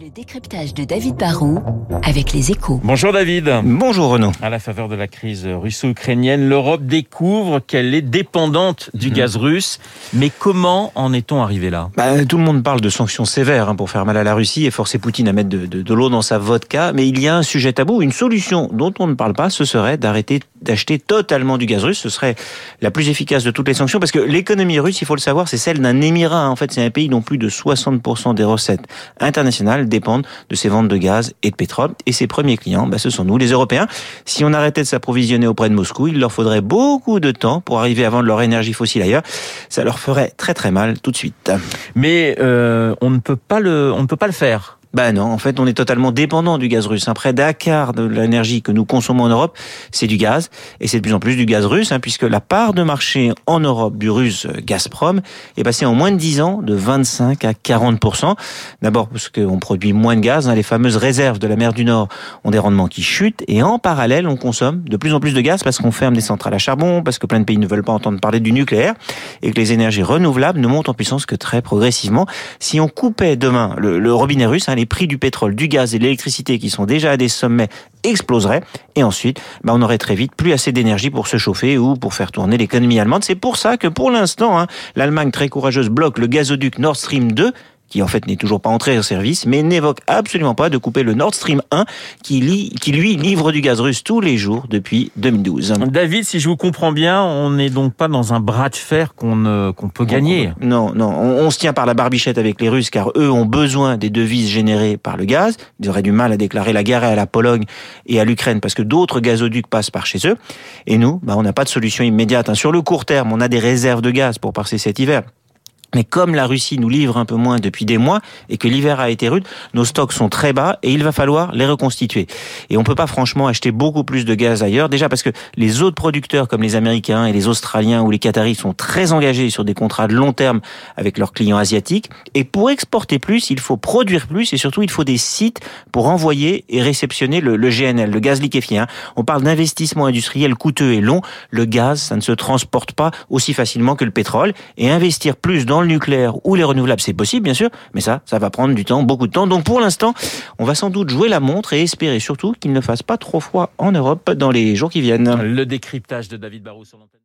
Le décryptage de David Barrault avec les échos. Bonjour David. Bonjour Renaud. À la faveur de la crise russo-ukrainienne, l'Europe découvre qu'elle est dépendante du gaz russe. Mais comment en est-on arrivé là? Bah, tout le monde parle de sanctions sévères hein, pour faire mal à la Russie et forcer Poutine à mettre de, de- de l'eau dans sa vodka. Mais il y a un sujet tabou, une solution dont on ne parle pas, ce serait d'arrêter d'acheter totalement du gaz russe. Ce serait la plus efficace de toutes les sanctions parce que l'économie russe, il faut le savoir, c'est celle d'un émirat. En fait, c'est un pays dont plus de 60% des recettes internationales dépendent de ses ventes de gaz et de pétrole. Et ses premiers clients, bah, ce sont nous, les Européens. Si on arrêtait de s'approvisionner auprès de Moscou, il leur faudrait beaucoup de temps pour arriver à vendre leur énergie fossile ailleurs. Ça leur ferait très très mal tout de suite. Mais euh, on ne peut pas le, on ne peut pas le faire. Bah non, en fait, on est totalement dépendant du gaz russe. Près d'un quart de l'énergie que nous consommons en Europe, c'est du gaz, et c'est de plus en plus du gaz russe, hein, puisque la part de marché en Europe du russe euh, Gazprom est passée en moins de 10 ans de 25 à 40% D'abord parce qu'on produit moins de gaz, hein, les fameuses réserves de la mer du Nord ont des rendements qui chutent, et en parallèle, on consomme de plus en plus de gaz parce qu'on ferme des centrales à charbon, parce que plein de pays ne veulent pas entendre parler du nucléaire, et que les énergies renouvelables ne montent en puissance que très progressivement. Si on coupait demain le, le robinet russe, hein, les prix du pétrole, du gaz et de l'électricité qui sont déjà à des sommets exploseraient et ensuite bah, on aurait très vite plus assez d'énergie pour se chauffer ou pour faire tourner l'économie allemande. C'est pour ça que pour l'instant hein, l'Allemagne très courageuse bloque le gazoduc Nord Stream 2 qui en fait n'est toujours pas entré en service, mais n'évoque absolument pas de couper le Nord Stream 1 qui, qui lui livre du gaz russe tous les jours depuis 2012. David, si je vous comprends bien, on n'est donc pas dans un bras de fer qu'on ne- qu'on peut gagner. Non, non, on, on se tient par la barbichette avec les Russes car eux ont besoin des devises générées par le gaz. Ils auraient du mal à déclarer la guerre à la Pologne et à l'Ukraine parce que d'autres gazoducs passent par chez eux. Et nous, bah, on n'a pas de solution immédiate. hein. Sur le court terme, on a des réserves de gaz pour passer cet hiver. Mais comme la Russie nous livre un peu moins depuis des mois et que l'hiver a été rude, nos stocks sont très bas et il va falloir les reconstituer. Et on peut pas franchement acheter beaucoup plus de gaz ailleurs, déjà parce que les autres producteurs comme les Américains et les Australiens ou les Qataris sont très engagés sur des contrats de long terme avec leurs clients asiatiques. Et pour exporter plus, il faut produire plus et surtout il faut des sites pour envoyer et réceptionner le, GNL, le gaz liquéfié. hein. On parle d'investissement industriel coûteux et long. Le gaz, ça ne se transporte pas aussi facilement que le pétrole. Et investir plus dans le nucléaire ou les renouvelables, c'est possible, bien sûr, mais ça, ça va prendre du temps, beaucoup de temps. Donc pour l'instant, on va sans doute jouer la montre et espérer surtout qu'il ne fasse pas trop froid en Europe dans les jours qui viennent. Le décryptage de David Barrault sur l'antenne.